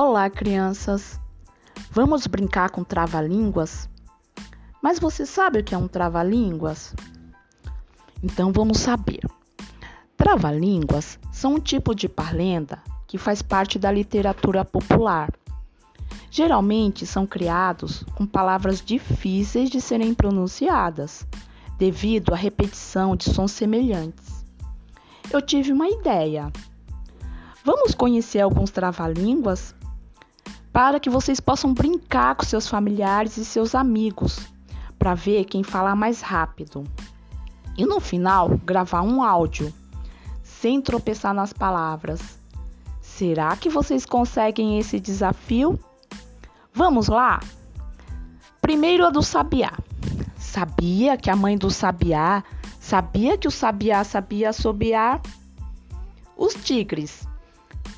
Olá, crianças! Vamos brincar com trava-línguas? Mas você sabe o que é um trava-línguas? Então vamos saber. Trava-línguas são um tipo de parlenda que faz parte da literatura popular. Geralmente são criados com palavras difíceis de serem pronunciadas, devido à repetição de sons semelhantes. Eu tive uma ideia. Vamos conhecer alguns trava-línguas para que vocês possam brincar com seus familiares e seus amigos, para ver quem fala mais rápido. E no final, gravar um áudio, sem tropeçar nas palavras. Será que vocês conseguem esse desafio? Vamos lá? Primeiro a do sabiá. Sabia que a mãe do sabiá sabia que o sabiá sabia assobiar? Os tigres.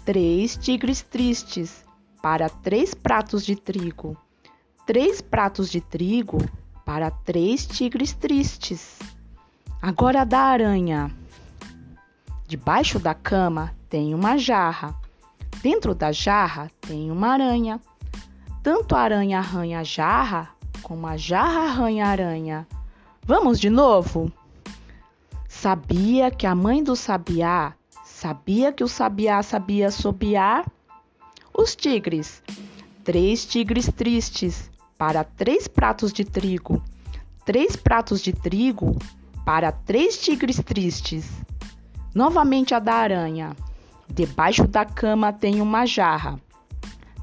Três tigres tristes para três pratos de trigo, três pratos de trigo para três tigres tristes. Agora da aranha. Debaixo da cama tem uma jarra. Dentro da jarra tem uma aranha. Tanto a aranha arranha a jarra, como a jarra arranha a aranha. Vamos de novo? Sabia que a mãe do sabiá sabia que o sabiá sabia assobiar? Os tigres. Três tigres tristes para três pratos de trigo. Três pratos de trigo para três tigres tristes. Novamente a da aranha. Debaixo da cama tem uma jarra.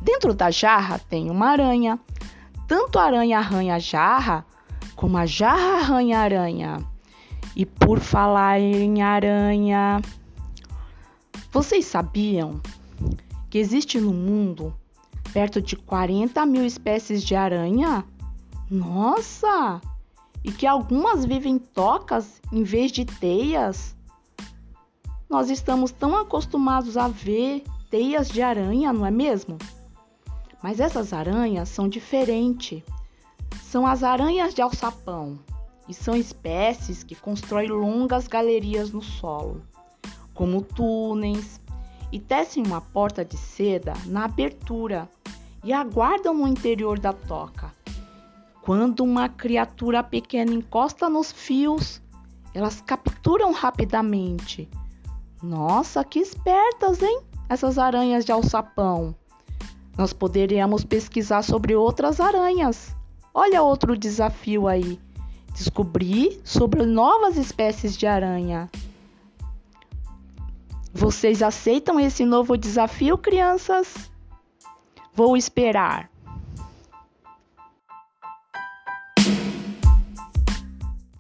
Dentro da jarra tem uma aranha. Tanto a aranha arranha a jarra, como a jarra arranha a aranha. E por falar em aranha, vocês sabiam que existe no mundo perto de 40 mil espécies de aranha? Nossa! E que algumas vivem em tocas em vez de teias? Nós estamos tão acostumados a ver teias de aranha, não é mesmo? Mas essas aranhas são diferentes. São as aranhas de alçapão e são espécies que constroem longas galerias no solo, como túneis, e tecem uma porta de seda na abertura e aguardam no interior da toca. Quando uma criatura pequena encosta nos fios, elas capturam rapidamente. Nossa, que espertas, hein? Essas aranhas de alçapão. Nós poderíamos pesquisar sobre outras aranhas. Olha outro desafio aí. Descobrir sobre novas espécies de aranha. Vocês aceitam esse novo desafio, crianças? Vou esperar.